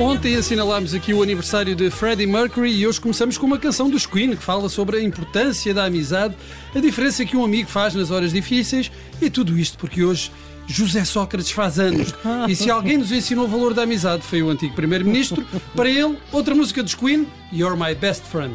Ontem assinalámos aqui o aniversário de Freddie Mercury e hoje começamos com uma canção dos Queen que fala sobre a importância da amizade, a diferença que um amigo faz nas horas difíceis e tudo isto porque hoje José Sócrates faz anos. E se alguém nos ensinou o valor da amizade foi o antigo primeiro-ministro, para ele, outra música dos Queen, You're My Best Friend.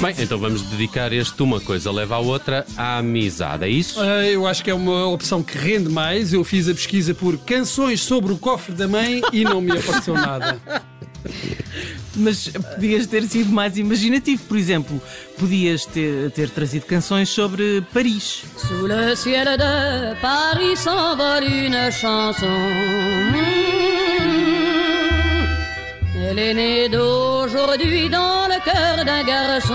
Bem, então vamos dedicar este Uma Coisa Leva à Outra à amizade, é isso? Ah, Eu acho que é uma opção que rende mais. Eu fiz a pesquisa por canções sobre o cofre da mãe e não me apareceu nada. Mas podias ter sido mais imaginativo, por exemplo, podias ter, ter trazido canções sobre Paris. Sous le ciel de Paris s'envole une chanson. Elle est née d'aujourd'hui dans le cœur d'un garçon.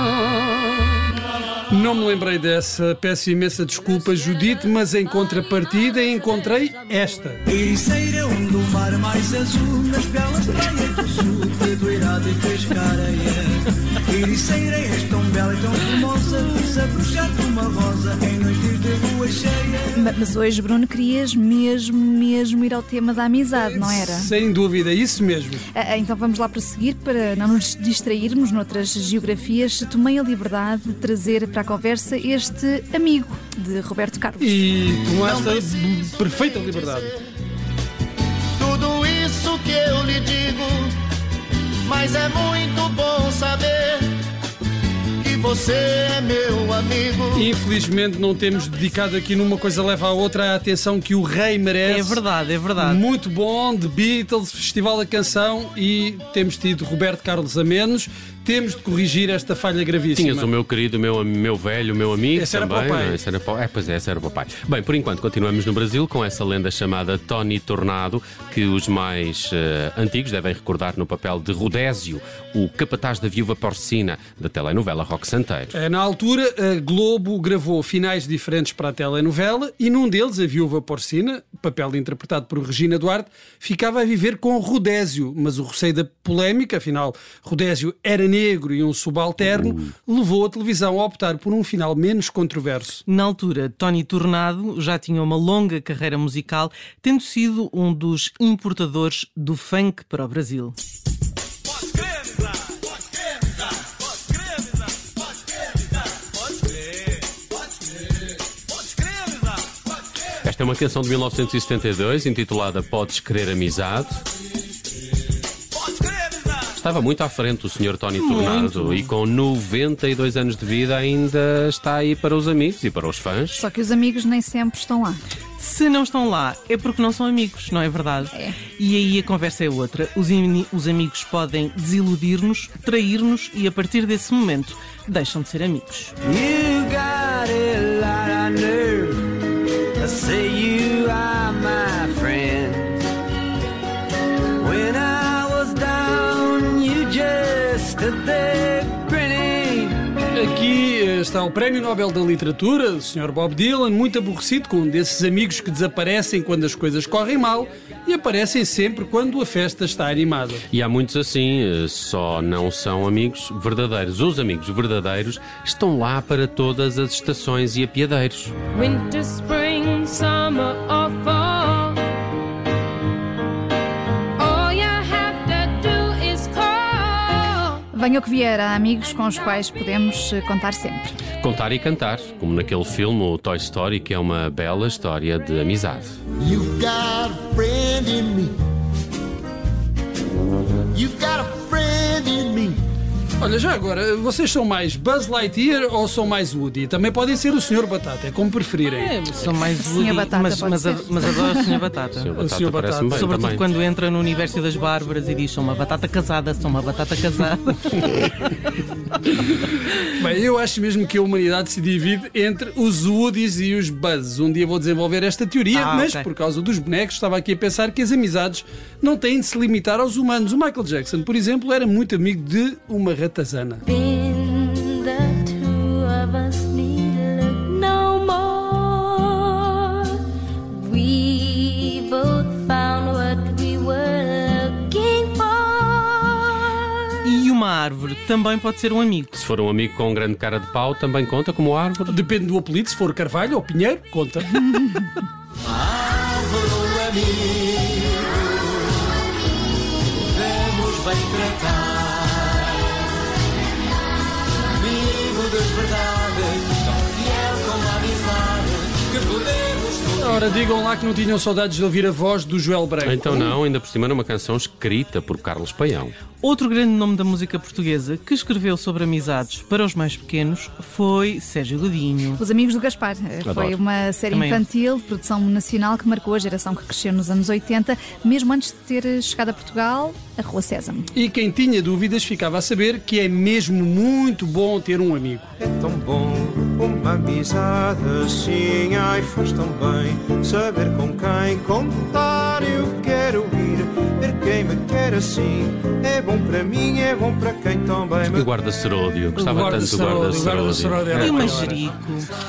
Não me lembrei dessa. Peço imensa desculpa, Judite, mas em contrapartida encontrei esta. Ericeira, onde o mar mais azul Nas belas praias do sul Te doirado e pescareia Ericeira, és tão bela e tão formosa Desabrochar-te uma rosa Em noites de lua cheia Ma- Mas hoje, Bruno, querias mesmo, mesmo ir ao tema da amizade, não era? Sem dúvida, isso mesmo. Ah, ah, Então vamos lá prosseguir para não nos distrairmos noutras geografias. Tomei a liberdade de trazer para a conversa este amigo de Roberto Carlos. E tomaste a perfeita liberdade. tudo isso que eu lhe digo, mas é muito bom você é meu amigo. Infelizmente não temos dedicado aqui numa coisa leva à outra a atenção que o rei merece. É verdade, é verdade. Muito bom, The Beatles, Festival da Canção e temos tido Roberto Carlos a menos. Temos de corrigir esta falha gravíssima. Tinhas o meu querido, o meu, meu velho, o meu amigo Esse era também. papai. não é? Esse era pa- É, pois é, esse era o papai. Bem, por enquanto continuamos no Brasil com essa lenda chamada Tony Tornado, que os mais eh, antigos devem recordar no papel de Rodésio, o capataz da viúva porcina da telenovela Rock Santeiro. Eh, Na altura, a Globo gravou finais diferentes para a telenovela e num deles, a viúva porcina, papel interpretado por Regina Duarte, ficava a viver com Rodésio, mas o receio da polémica, afinal, Rodésio era negro e um subalterno, levou a televisão a optar por um final menos controverso. Na altura, Tony Tornado já tinha uma longa carreira musical, tendo sido um dos importadores do funk para o Brasil. Esta é uma canção de 1972 intitulada Podes Querer Amizade. Estava muito à frente o Sr. Tony Tornado e com 92 anos de vida ainda está aí para os amigos e para os fãs. Só que os amigos nem sempre estão lá. Se não estão lá, é porque não são amigos, não é verdade? É. E aí a conversa é outra. Os, os amigos podem desiludir-nos, trair-nos e a partir desse momento deixam de ser amigos. You está o Prémio Nobel da Literatura, o Sr. Bob Dylan, muito aborrecido com um desses amigos que desaparecem quando as coisas correm mal e aparecem sempre quando a festa está animada. E há muitos assim, eh, só não são amigos verdadeiros. Os amigos verdadeiros estão lá para todas as estações e apiadeiros. Winter, spring, summer or Venha o que vier, há amigos com os quais podemos eh, contar sempre. Contar e cantar, como naquele filme, o Toy Story, que é uma bela história de amizade. You've got a friend in me. You've got a friend in me. Olha, já agora, vocês são mais Buzz Lightyear ou são mais Woody? Também podem ser o Sr. Batata, é como preferirem. É, são mais Senhor Woody, Batata mas, pode mas, ser. mas adoro o Sr. Batata. Sr. Batata Sr. Batata. bem Sobretudo também. quando entra no universo das bárbaras e diz sou uma batata casada, sou uma batata casada. Bem, eu acho mesmo que a humanidade se divide entre os Woodies e os Buzz. Um dia vou desenvolver esta teoria, Ah, mas ok. por causa dos bonecos estava aqui a pensar que as amizades não têm de se limitar aos humanos. O Michael Jackson, por exemplo, era muito amigo de uma ratazana. E uma árvore também pode ser um amigo. Se for um amigo com grande cara de pau, também conta como árvore. Depende do apelido, se for Carvalho ou Pinheiro, conta. árvore ou amigo, devemos bem tratar. Ora, digam lá que não tinham saudades de ouvir a voz do Joel Branco. Então não, ainda por cima numa canção escrita por Carlos Paião. Outro grande nome da música portuguesa que escreveu sobre amizades para os mais pequenos foi Sérgio Godinho. Os Amigos do Gaspar. Eh, Foi Adoro. uma série Também infantil de produção nacional que marcou a geração que cresceu nos anos 80, mesmo antes de ter chegado a Portugal, a Rua Sésamo. E quem tinha dúvidas ficava a saber que é mesmo muito bom ter um amigo. É tão bom uma amizade assim, ai faz tão bem saber com quem contar. Eu quero ir ver quem me quer assim. É bom para mim, é bom para quem também E me o guarda-seródio, gostava O tanto do guarda-seródio, o guarda-seródio guarda-seródio. era E o manjerico.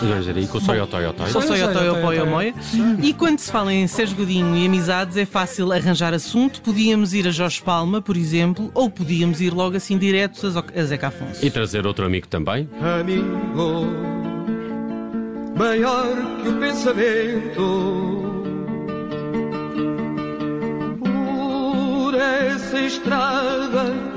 O manjerico, o soiotóiótói. O Sei, Soio sei, Toio sei, Poio sei. Moia. E quando se fala em Sérgio Godinho e amizades, é fácil arranjar assunto. Podíamos ir a Jorge Palma, por exemplo, ou podíamos ir logo assim diretos Zo- a Zeca Afonso. E trazer outro amigo também. amigo maior que o pensamento. Por essa estrada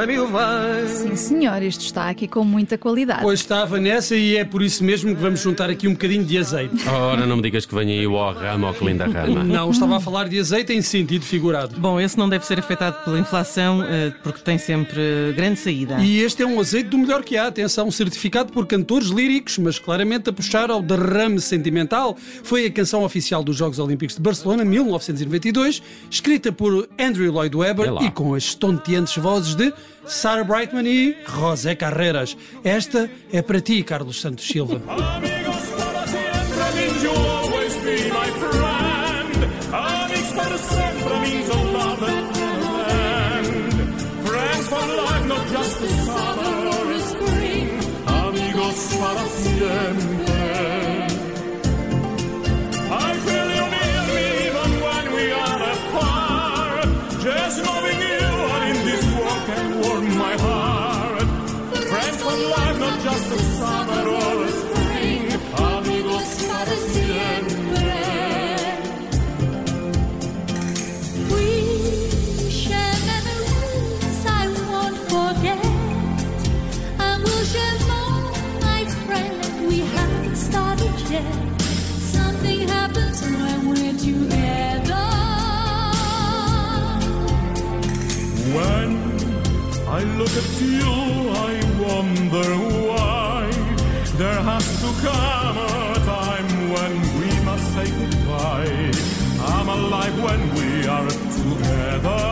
a mil vai. Sim, senhor, isto está aqui com muita qualidade. Pois estava nessa e é por isso mesmo que vamos juntar aqui um bocadinho de azeite. Ora, não me digas que venha aí o ó rama, ó que linda rama. Não, estava a falar de azeite em sentido figurado. Bom, esse não deve ser afetado pela inflação, eh, porque tem sempre eh, grande saída. E este é um azeite do melhor que há, atenção, certificado por cantores líricos, mas claramente a puxar ao derrame sentimental. Foi a canção oficial dos Jogos Olímpicos de Barcelona, 1992, escrita por Andrew Lloyd Webber e com as estonteantes vozes de Sarah Brightman e José Carreras. Esta é para ti, Carlos Santos Silva. I look at you, I wonder why there has to come a time when we must say goodbye. I'm alive when we are together.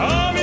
I'm